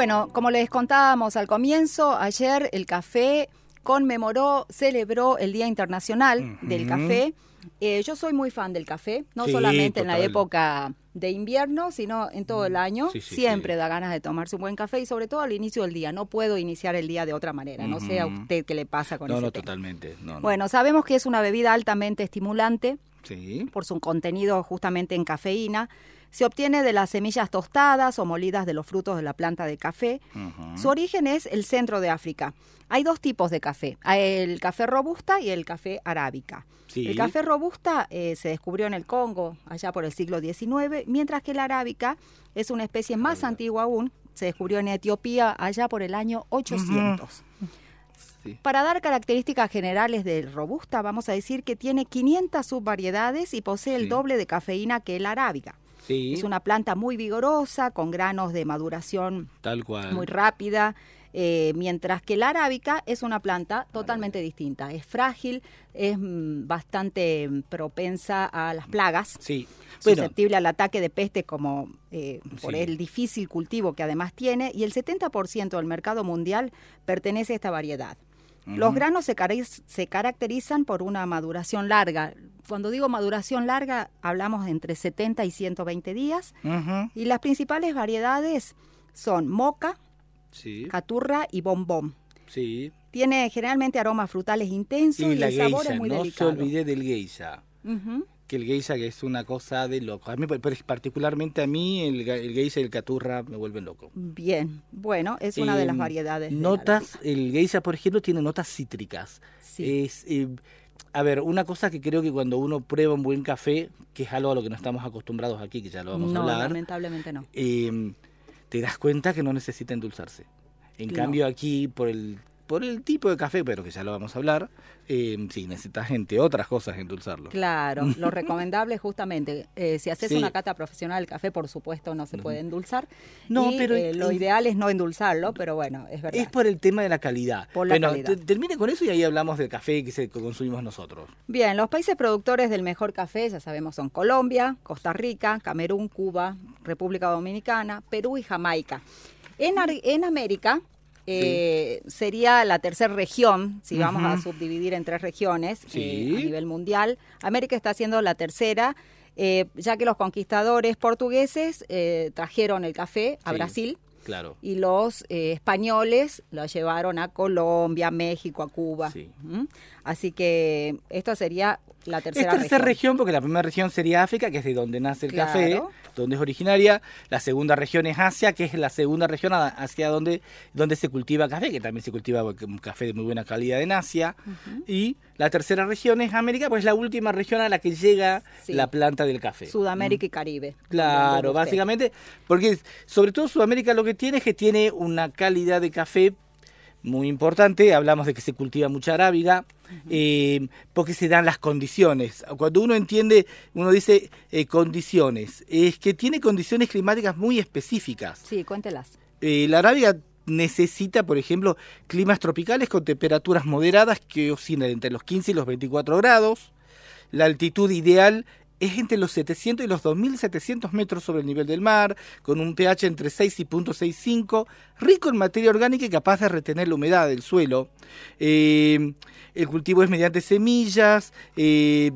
Bueno, como les contábamos al comienzo, ayer el café conmemoró, celebró el Día Internacional del Café. Eh, yo soy muy fan del café, no Sí, solamente en la época de invierno, sino en todo el año. Sí, sí, Siempre da ganas de tomarse un buen café y sobre todo al inicio del día. No puedo iniciar el día de otra manera. No sé a usted qué le pasa con No, ese no, tema. totalmente. No, no. Bueno, sabemos que es una bebida altamente estimulante Sí. por su contenido justamente en cafeína. Se obtiene de las semillas tostadas o molidas de los frutos de la planta de café. Su origen es el centro de África. Hay dos tipos de café, Hay el café robusta y el café arábica. Sí. El café robusta eh, se descubrió en el Congo allá por el siglo XIX, mientras que el arábica es una especie más antigua aún, se descubrió en Etiopía allá por el año 800. Sí. Para dar características generales del robusta, vamos a decir que tiene 500 subvariedades y posee el doble de cafeína que el arábiga. Sí, Es una planta muy vigorosa, con granos de maduración tal cual. muy rápida, eh, mientras que la arábica es una planta totalmente distinta. Es frágil, es mm, bastante mm, propensa a las plagas, Sí. Bueno, susceptible al ataque de peste como eh, por Sí. el difícil cultivo que además tiene, y el 70% del mercado mundial pertenece a esta variedad. Los granos se, cariz- se caracterizan por una maduración larga. Cuando digo maduración larga, hablamos de entre 70 y 120 días. Y las principales variedades son moca, sí, caturra y bombón. sí. Tiene generalmente aromas frutales intensos y, el sabor es muy no delicado. se olvide del geisha. Que el geisha que es una cosa de loco. A mí, particularmente a mí, el, el geisha y el caturra me vuelven loco. Bien, bueno, es una de las Em, variedades. Notas, el geisha, por ejemplo, tiene notas cítricas. Sí. Es, eh, a ver, una cosa que creo que cuando uno prueba un buen café, que es algo a lo que no estamos acostumbrados aquí, que ya lo vamos no, a hablar, lamentablemente no. eh, te das cuenta que no necesita endulzarse. En No. cambio aquí, por el, por el tipo de café, pero que ya lo vamos a hablar, eh, sí, necesitas, entre otras cosas, endulzarlo. Claro, lo recomendable es justamente, eh, si haces Sí. una cata profesional del café, por supuesto no se puede endulzar. No, y, pero eh, lo ideal es no endulzarlo, pero bueno, es verdad. Es por el tema de la calidad. Por la bueno, calidad. termine con eso y ahí hablamos del café que, se, que consumimos nosotros. Bien, los países productores del mejor café, ya sabemos, son Colombia, Costa Rica, Camerún, Cuba, República Dominicana, Perú y Jamaica. En, en América eh, sería la tercera región, si vamos a subdividir en tres regiones Sí. eh, a nivel mundial. América está siendo la tercera, eh, ya que los conquistadores portugueses trajeron el café a Sí. Brasil Claro. y los españoles lo llevaron a Colombia, a México, a Cuba. Sí. ¿Mm? Así que esto sería la Es tercera tercera región. región porque la primera región sería África, que es de donde nace el Claro. café, donde es originaria. La segunda región es Asia, que es la segunda región hacia donde, donde se cultiva café, que también se cultiva un café de muy buena calidad en Asia. Y la tercera región es América, pues es la última región a la que llega Sí. la planta del café. Sudamérica y Caribe. Claro, básicamente, porque sobre todo Sudamérica lo que tiene es que tiene una calidad de café muy importante, hablamos de que se cultiva mucha arábiga, eh, porque se dan las condiciones. Cuando uno entiende, uno dice eh, condiciones, es que tiene condiciones climáticas muy específicas. Sí, cuéntelas. Eh, la arábiga necesita, por ejemplo, climas tropicales con temperaturas moderadas que oscilan entre los 15 y los 24 grados. La altitud ideal es entre los 700 y los 2700 metros sobre el nivel del mar, con un pH entre 6 y 0.65, rico en materia orgánica y capaz de retener la humedad del suelo. Eh, el cultivo es mediante semillas. eh,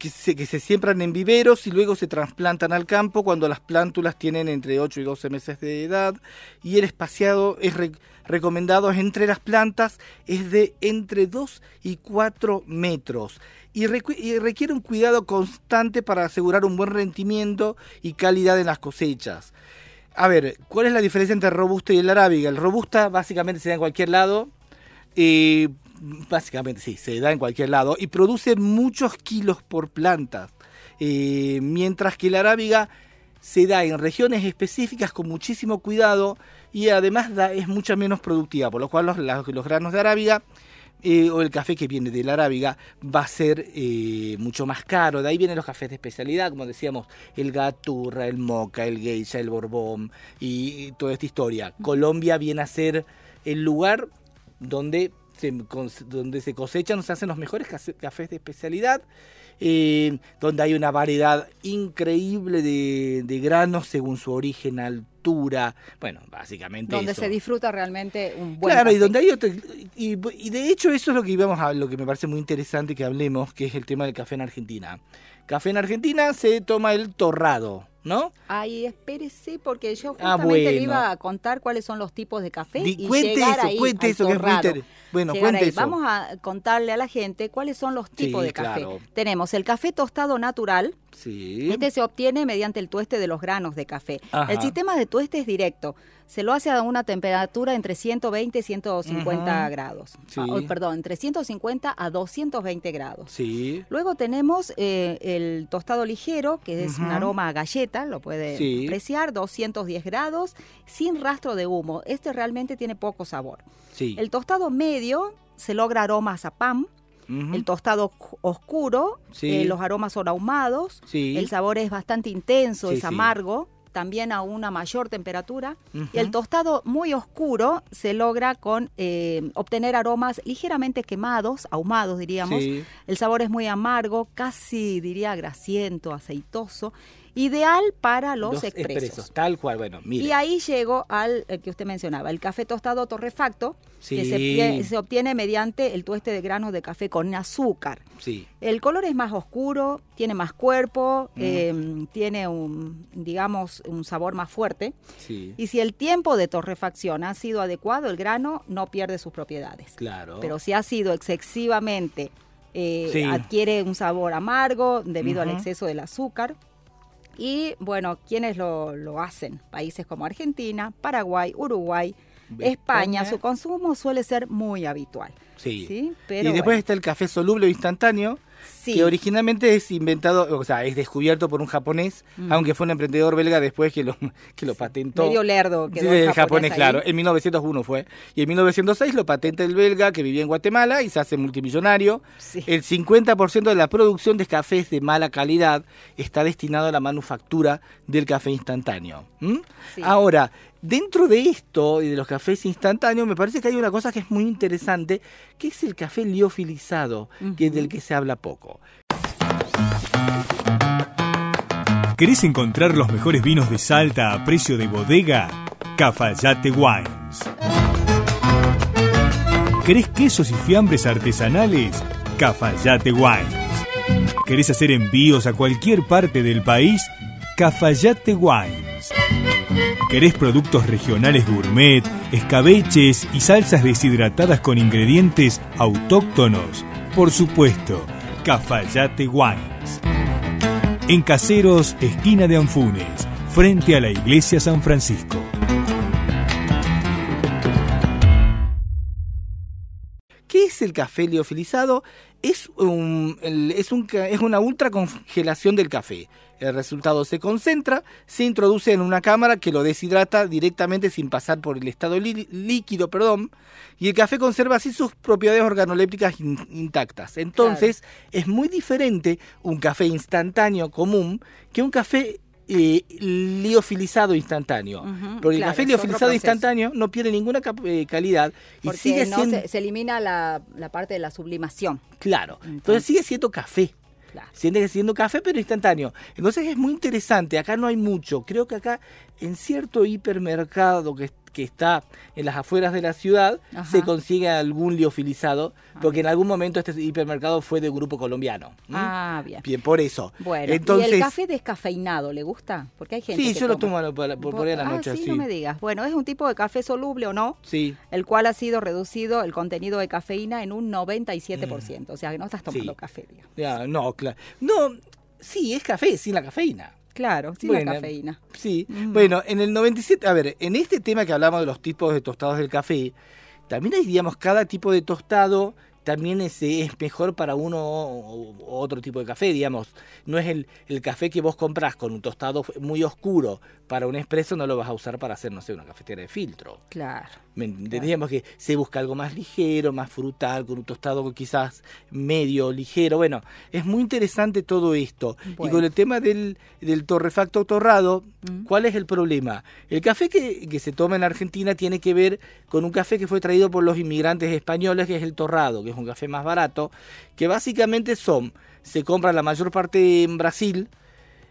que se, siembran en viveros y luego se trasplantan al campo cuando las plántulas tienen entre 8 y 12 meses de edad y el espaciado es recomendado entre las plantas es de entre 2 y 4 metros y, requiere un cuidado constante para asegurar un buen rendimiento y calidad en las cosechas. A ver, ¿cuál es la diferencia entre el robusta y el arábiga? El robusta básicamente se da en cualquier lado, básicamente sí, se da en cualquier lado y produce muchos kilos por planta, eh, mientras que la arábiga se da en regiones específicas con muchísimo cuidado y además da- es mucho menos productiva, por lo cual los, los granos de arábiga eh, o el café que viene de la arábiga va a ser eh, mucho más caro. De ahí vienen los cafés de especialidad, como decíamos, el gaturra, el moca, el geisha, el borbón y, y toda esta historia. Colombia viene a ser el lugar donde se, donde se cosechan, se hacen los mejores cafés de especialidad, eh, donde hay una variedad increíble de, de granos según su origen, altura, bueno, básicamente Donde eso. se disfruta realmente un buen Claro, y donde hay otro, y, y de hecho eso es lo que íbamos a lo que me parece muy interesante que hablemos, que es el tema del café en Argentina. Café en Argentina se toma el torrado, ¿no? Ay, espérese, porque yo Ah, justamente le iba a contar cuáles son los tipos de café Di- y cuente llegar eso, ahí cuente eso, que es muy inter- bueno, Llegar cuente ahí. eso. Vamos a contarle a la gente cuáles son los tipos Sí, de café. claro. Tenemos el café tostado natural. Sí. Este se obtiene mediante el tueste de los granos de café. Ajá. El sistema de tueste es directo. Se lo hace a una temperatura entre 120 y 150 Ujú. grados. Sí. Ah, oh, perdón, entre 150 a 220 grados. Sí. Luego tenemos eh, el tostado ligero, que es un aroma a galleta, lo puede Sí. apreciar, 210 grados, sin rastro de humo. Este realmente tiene poco sabor. Sí. El tostado medio se logra aromas a pan. El tostado oscuro, Sí. eh, los aromas son ahumados. Sí. El sabor es bastante intenso, Sí, es amargo, también a una mayor temperatura. Y el tostado muy oscuro se logra con eh, obtener aromas ligeramente quemados, ahumados diríamos. Sí. El sabor es muy amargo, casi diría grasiento, aceitoso, ideal para los, expresos. Tal cual, bueno, mire. Y ahí llego al eh, que usted mencionaba, el café tostado torrefacto, que se, obtiene mediante el tueste de granos de café con azúcar. Sí. El color es más oscuro, tiene más cuerpo, Mm. eh, tiene un, digamos, un sabor más fuerte. Sí. Y si el tiempo de torrefacción ha sido adecuado, el grano no pierde sus propiedades. Claro. Pero si ha sido excesivamente, eh, Sí. adquiere un sabor amargo debido al exceso del azúcar. Y bueno, ¿quiénes lo, lo hacen? Países como Argentina, Paraguay, Uruguay, España. España. Su consumo suele ser muy habitual. Sí. ¿sí? y después bueno, está el café soluble instantáneo, sí. que originalmente es inventado, o sea, es descubierto por un japonés, Mm. aunque fue un emprendedor belga después que lo, que lo patentó. medio lerdo Sí, quedó del el japonés, claro. En 1901 fue. Y en 1906 lo patenta el belga que vivía en Guatemala y se hace multimillonario. Sí. El 50% de la producción de cafés de mala calidad está destinado a la manufactura del café instantáneo. Sí. Ahora, dentro de esto y de los cafés instantáneos, me parece que hay una cosa que es muy interesante, que es el café liofilizado, que es del que se habla poco. ¿Querés encontrar los mejores vinos de Salta a precio de bodega? Cafayate Wines. ¿Querés quesos y fiambres artesanales? Cafayate Wines. ¿Querés hacer envíos a cualquier parte del país? Cafayate Wines. ¿Querés productos regionales gourmet, escabeches y salsas deshidratadas con ingredientes autóctonos? Por supuesto, Cafayate Wines. En Caseros, esquina de Anfunes, frente a la iglesia San Francisco. Es el café liofilizado? Es, un, es, un, es una ultracongelación del café. El resultado se concentra, se introduce en una cámara que lo deshidrata directamente sin pasar por el estado lí- líquido, perdón, y el café conserva así sus propiedades organolépticas in- intactas. Entonces, es muy diferente un café instantáneo común que un café eh, liofilizado instantáneo. Ujú, Porque el claro, café liofilizado instantáneo no pierde ninguna eh, calidad y Porque sigue no siendo se, se elimina la, la parte de la sublimación. claro. Entonces Entonces- sigue siendo café. Claro. Sigue siendo café, pero instantáneo. Entonces es muy interesante. Acá no hay mucho. Creo que acá, en cierto hipermercado que, que está en las afueras de la ciudad, Ajá. se consigue algún liofilizado. Porque en algún momento este hipermercado fue de un grupo colombiano. Ah, bien. Bien, por eso. Bueno, Entonces, ¿y el café descafeinado le gusta? Porque hay gente Sí, que yo lo toma. tomo a la- por, por, por ahí a la Ah, noche. sí, sí. no me digas. Bueno, es un tipo de café soluble o no, Sí. el cual ha sido reducido el contenido de cafeína en un 97%. O sea, que no estás tomando Sí. café, digamos. Ya, no, claro. No, sí, es café, sin la cafeína. Claro, sin Bueno, la cafeína. Sí. Mm. Bueno, en el 97, a ver, en este tema que hablamos de los tipos de tostados del café, también hay, digamos, cada tipo de tostado también es, es mejor para uno o, o otro tipo de café, digamos. No es el, el café que vos comprás con un tostado muy oscuro para un espresso, no lo vas a usar para hacer, no sé, una cafetera de filtro. Claro. ¿Me entendíamos que se busca algo más ligero, más frutal, con un tostado quizás medio ligero. Bueno, es muy interesante todo esto. Y con el tema del, del torrefacto torrado, Mm. ¿cuál es el problema? El café que, que se toma en Argentina tiene que ver con un café que fue traído por los inmigrantes españoles, que es el torrado, que es un café más barato, que básicamente son, se compra la mayor parte en Brasil,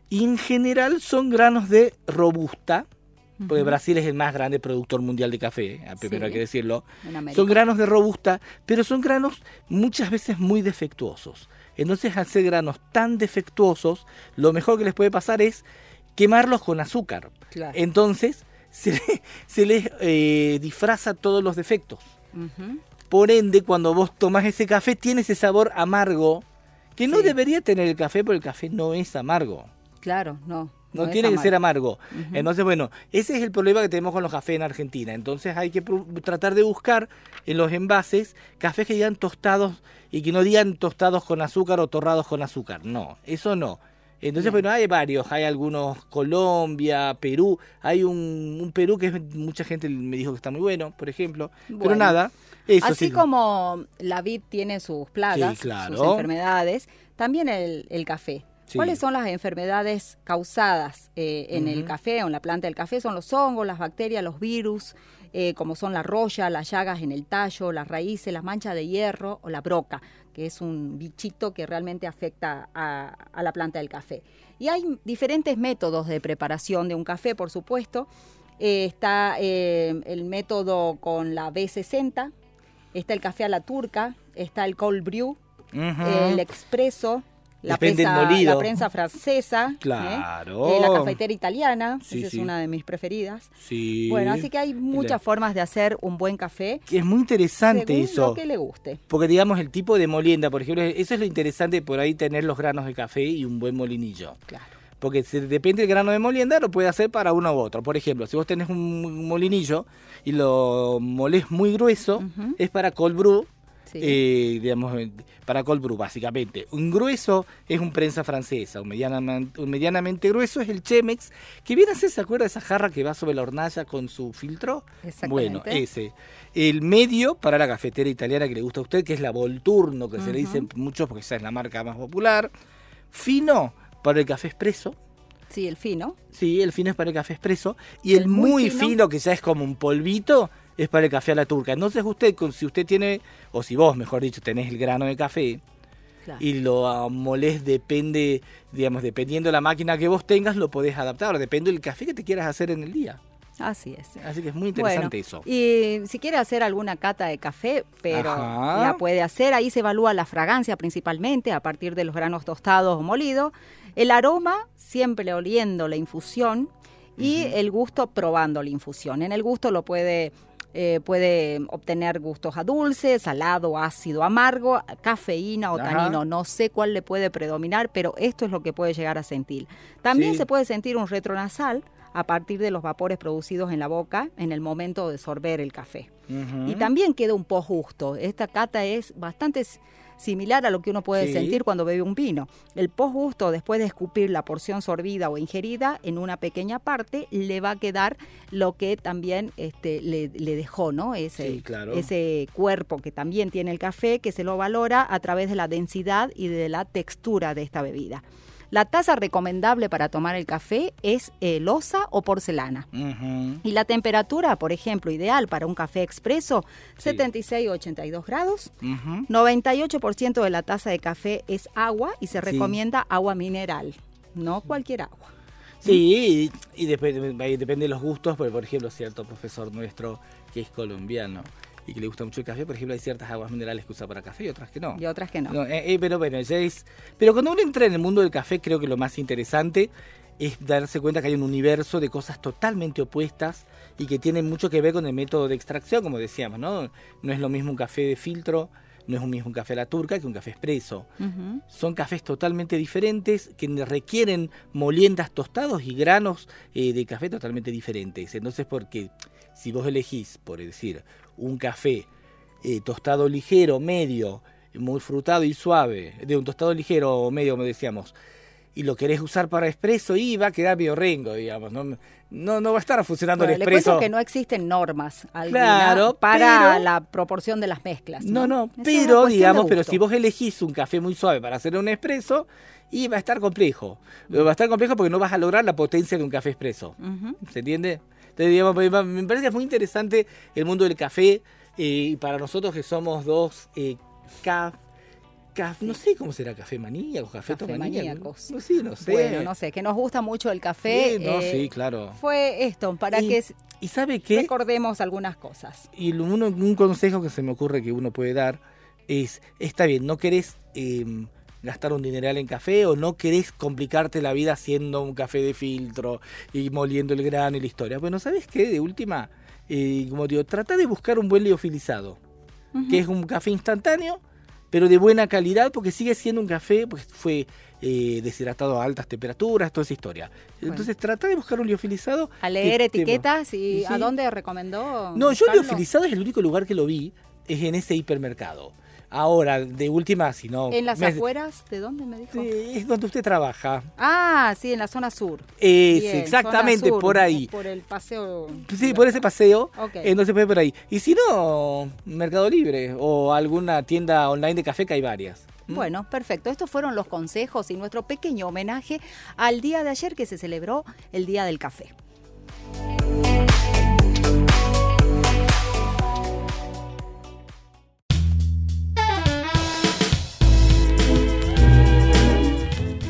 y en general son granos de robusta, porque. Brasil es el más grande productor mundial de café, eh, primero Sí. hay que decirlo. Son granos de robusta, pero son granos muchas veces muy defectuosos. Entonces, al ser granos tan defectuosos, lo mejor que les puede pasar es quemarlos con azúcar. Claro. Entonces, se, le- se les eh, disfraza todos los defectos. Ujú. Por ende, cuando vos tomás ese café, tiene ese sabor amargo que no Sí. debería tener el café, porque el café no es amargo. Claro, no. No, tiene que ser amargo. Entonces, bueno, ese es el problema que tenemos con los cafés en Argentina. Entonces hay que tratar de buscar en los envases cafés que digan tostados y que no digan tostados con azúcar o torrados con azúcar. No, eso no. Entonces, bueno, hay varios. Hay algunos Colombia, Perú. Hay un, un Perú que es- mucha gente me dijo que está muy bueno, por ejemplo. Pero nada, eso Así sí. como la vid tiene sus plagas, Sí, claro. sus enfermedades, también el, el café. Sí. ¿Cuáles son las enfermedades causadas eh, en el café o en la planta del café? Son los hongos, las bacterias, los virus, eh, como son la roya, las llagas en el tallo, las raíces, las manchas de hierro o la broca, que es un bichito que realmente afecta a, a la planta del café. Y hay diferentes métodos de preparación de un café, por supuesto. Eh, está eh, el método con la B60, está el café a la turca, está el cold brew, el expreso, la prensa, la prensa francesa, ¿eh? Claro. Eh, la cafetera italiana, Sí, esa sí. es una de mis preferidas. Sí. Bueno, así que hay muchas formas de hacer un buen café Que es muy interesante según eso. lo que le guste. Porque digamos el tipo de molienda, por ejemplo, eso es lo interesante por ahí tener los granos de café y un buen molinillo. Claro. Porque si depende del grano de molienda, lo puede hacer para uno u otro. Por ejemplo, si vos tenés un molinillo y lo molés muy grueso, Ujú. es para cold brew, Sí. eh, digamos, eh, para cold brew básicamente. Un grueso es un prensa francesa, un medianamente, un medianamente grueso es el Chemex, que viene a ser, ¿se acuerda de esa jarra que va sobre la hornalla con su filtro? Bueno, Exactamente. ese. El medio para la cafetera italiana que le gusta a usted, que es la Volturno, que se le dice Ujú. muchos porque esa es la marca más popular. Fino para el café expreso. Sí, el fino. Sí, el fino es para el café expreso. Y el, muy fino, fino. que ya es como un polvito, es para el café a la turca. Entonces usted, si usted tiene, o si vos, mejor dicho, tenés el grano de café Claro. y lo ah, molés, depende, digamos, dependiendo de la máquina que vos tengas, lo podés adaptar. Depende del café que te quieras hacer en el día. Así es. Así que es muy interesante Bueno, eso. Y si quiere hacer alguna cata de café, pero Ajá. la puede hacer, ahí se evalúa la fragancia principalmente a partir de los granos tostados o molidos, el aroma siempre oliendo la infusión y el gusto probando la infusión. En el gusto lo puede eh, puede obtener gustos a dulce, salado, ácido, amargo, cafeína o Ajá. tanino. No sé cuál le puede predominar, pero esto es lo que puede llegar a sentir. También Sí. se puede sentir un retronasal a partir de los vapores producidos en la boca en el momento de sorber el café. Y también queda un posgusto. Esta cata es bastante similar a lo que uno puede Sí. sentir cuando bebe un vino. El posgusto, después de escupir la porción sorbida o ingerida en una pequeña parte, le va a quedar lo que también este, le, le dejó, ¿no? Ese, Sí, claro. ese cuerpo que también tiene el café, que se lo valora a través de la densidad y de la textura de esta bebida. La taza recomendable para tomar el café es eh, loza o porcelana. Y la temperatura, por ejemplo, ideal para un café expreso, Sí. 76 o 82 grados. Ujú. 98% de la taza de café es agua y se Sí. recomienda agua mineral, no cualquier agua. Sí, y, y dep- depende de los gustos, porque por ejemplo, cierto profesor nuestro que es colombiano y que le gusta mucho el café, por ejemplo, hay ciertas aguas minerales que usa para café y otras que no. Y otras que no. No, eh, eh, pero bueno, ya es. Pero cuando uno entra en el mundo del café, creo que lo más interesante es darse cuenta que hay un universo de cosas totalmente opuestas y que tienen mucho que ver con el método de extracción, como decíamos, ¿no? No es lo mismo un café de filtro, no es lo mismo un café a la turca que un café expreso. Son cafés totalmente diferentes que requieren moliendas tostados y granos eh, de café totalmente diferentes. Entonces, porque si vos elegís, por decir, un café eh, tostado ligero, medio, muy frutado y suave, de un tostado ligero o medio, como decíamos, y lo querés usar para expreso, y va a quedar medio rengo, digamos. No, no, no va a estar funcionando Bueno, el le expreso. que no existen normas alguna Claro, para pero- la proporción de las mezclas. No, no, una pero digamos, pero si vos elegís un café muy suave para hacer un expreso, y va a estar complejo. Va a estar complejo porque no vas a lograr la potencia de un café expreso. Ujú. ¿Se entiende? Entonces, digamos, me parece que es muy interesante el mundo del café eh, y para nosotros que somos dos eh, ca- ca- no sé cómo será café maníacos, café Cafemaníacos. No, sí, no sé. Bueno, no sé, que nos gusta mucho el café. Sí, no, eh, sí, claro. Fue esto, para y, que ¿Y sabe qué? recordemos algunas cosas. Y uno- un consejo que se me ocurre que uno puede dar es, está bien, no querés eh, gastar un dineral en café o no querés complicarte la vida haciendo un café de filtro y moliendo el grano y la historia. Bueno, ¿sabes qué? De última, eh, como digo, trata de buscar un buen liofilizado, que es un café instantáneo, pero de buena calidad, porque sigue siendo un café, pues fue eh, deshidratado a altas temperaturas, toda esa historia. Entonces trata de buscar un liofilizado. A leer te- etiquetas y Sí. ¿a dónde recomendó? no, yo buscarlo? liofilizado es el único lugar que lo vi, es en ese hipermercado. Ahora, de última, si no... ¿En las me- afueras? ¿De dónde me dijo? Sí, es donde usted trabaja. Ah, sí, en la zona sur. Es Bien, exactamente sur, por ahí. Por el paseo. Sí, por ese paseo. Ok. Entonces puede por ahí. Y si no, Mercado Libre o alguna tienda online de café que hay varias. ¿Mm? Bueno, perfecto. Estos fueron los consejos y nuestro pequeño homenaje al día de ayer que se celebró el Día del Café.